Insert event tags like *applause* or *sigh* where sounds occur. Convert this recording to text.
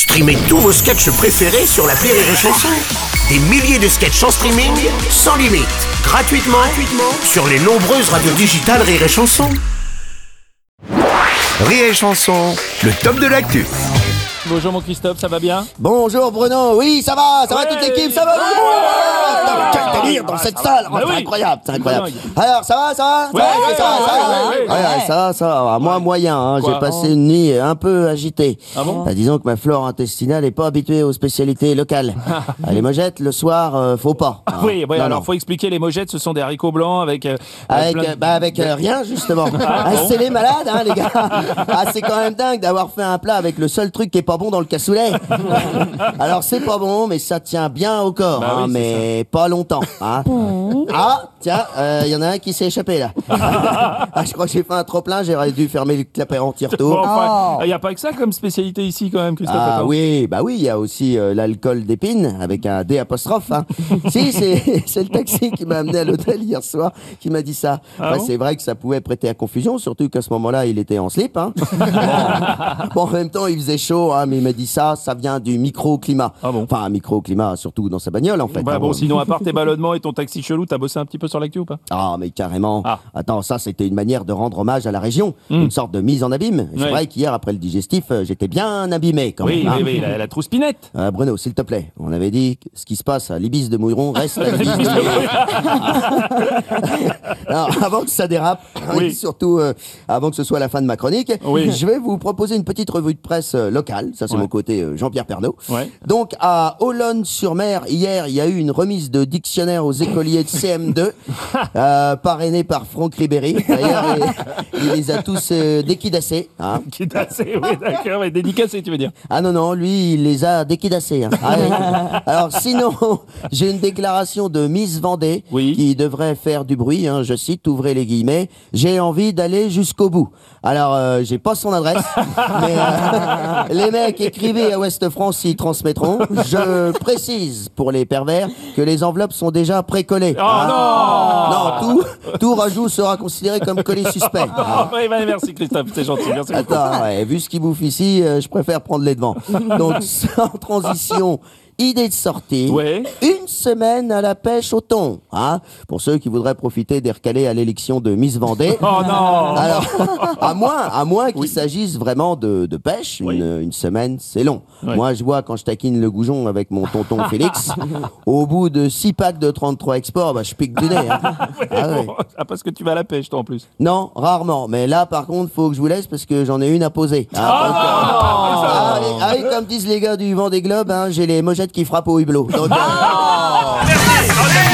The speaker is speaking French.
Streamez tous vos sketchs préférés sur la Rire et Chanson. Des milliers de sketchs en streaming, sans limite, gratuitement, gratuitement sur les nombreuses radios digitales Rire et Chanson. Rire et Chanson, le top de l'actu. Bonjour mon Christophe, ça va bien? Bonjour Bruno, oui ça va, ça va Ouais. toute l'équipe, ça va Ouais. Délire dans cette salle, Oh, c'est incroyable, c'est incroyable. Alors ça va, ça va? Ça va, ça va. Moi moyen, hein, j'ai passé une nuit un peu agitée. Ah Bah, disons que ma flore intestinale n'est pas habituée aux spécialités locales. *laughs* Ah, les mojettes le soir, euh, faut pas. Oui, alors faut expliquer les mojettes, ce sont des haricots blancs avec. euh, Avec, bah euh, rien justement. Ah, c'est les malades hein les gars. *laughs* Ah c'est quand même dingue d'avoir fait un plat avec le seul truc qui est pas bon dans le cassoulet. *laughs* Alors c'est pas bon mais ça tient bien au corps Bah hein, mais pas longtemps. 啊 Hein. *laughs* Ah tiens il y en a un qui s'est échappé là. *laughs* Ah, je crois que j'ai fait un trop plein j'aurais dû fermer le clapet Bon, anti-retour. enfin, il n'y a pas que ça comme spécialité ici quand même, Christophe. Ah attends. oui, bah oui, il y a aussi euh, l'alcool d'épine avec un D apostrophe. Hein. *laughs* si, c'est le taxi qui m'a amené à l'hôtel hier soir qui m'a dit ça. Ah Bah, bon c'est vrai que ça pouvait prêter à confusion, surtout qu'à ce moment-là, il était en slip. Hein. bon, en même temps, il faisait chaud, hein, mais il m'a dit ça, ça vient du microclimat. Ah bon Enfin, un microclimat, surtout dans sa bagnole, en fait. Bah hein, bon, bon. sinon, à part tes ballonnements et ton taxi chelou, t'as bossé un petit peu sur l'actu ou pas? Ah, mais carrément. Ah. Attends, ça, c'était une manière de rendre hommage à la région. Une sorte de mise en abîme. C'est vrai qu'hier, après le digestif, euh, j'étais bien abîmé quand Oui, même. hein. oui, oui, la, la trouspinette. Euh, Bruno, s'il te plaît, on avait dit que ce qui se passe à l'Ibis de Mouilleron reste *laughs* à l'Ibis de Mouilleron. Alors, *laughs* avant que ça dérape, Oui. et *laughs* surtout euh, avant que ce soit la fin de ma chronique, je vais vous proposer une petite revue de presse locale. Ça, c'est Ouais. mon côté euh, Jean-Pierre Pernaud. Ouais. Donc, à Olonne-sur-Mer, hier, il y a eu une remise de dictionnaire aux écoliers de CM2, euh, parrainée par Franck Ribéry. D'ailleurs, il, il les a tous euh, déquidassés. hein. Oui, d'accord, mais dédicacé, tu veux dire. Ah non, non, lui, il les a déquidassés. hein. Ah oui. Alors sinon, j'ai une déclaration de Miss Vendée Oui. qui devrait faire du bruit, hein, je cite, ouvrez les guillemets, j'ai envie d'aller jusqu'au bout. Alors, euh, j'ai pas son adresse, *laughs* mais euh, les mecs écrivez à Ouest France s'ils transmettront. Je précise pour les pervers que les enveloppes sont déjà précollées. Oh hein. Non, tout, tout rajout sera considéré comme collé suspect. *laughs* Oui, bah, merci Christophe, c'est gentil, merci. Attends, ouais, vu ce qu'il bouffe ici, euh, je préfère prendre les devants. *laughs* Donc, sans transition, idée de sortie. Ouais. Une semaine à la pêche au thon. Hein, pour ceux qui voudraient profiter des recalés à l'élection de Miss Vendée. *laughs* Oh non Alors, à moins, à moins qu'il s'agisse vraiment de, de pêche, Oui. une, une semaine, c'est long. Oui. Moi, je vois quand je taquine le goujon avec mon tonton *laughs* Félix, au bout de 6 packs de 33 exports, bah, je pique du nez. hein. *laughs* Ah. Bon, ah, parce que tu vas à la pêche, toi, en plus. Non, rarement. Mais là, par contre, faut que je vous laisse parce que j'en ai une à poser. Ah, donc, euh, ah, allez, allez, comme disent les gars du Vendée Globe, hein, j'ai les mojettes qui frappent au hublot. Donc, euh, Merci, merci.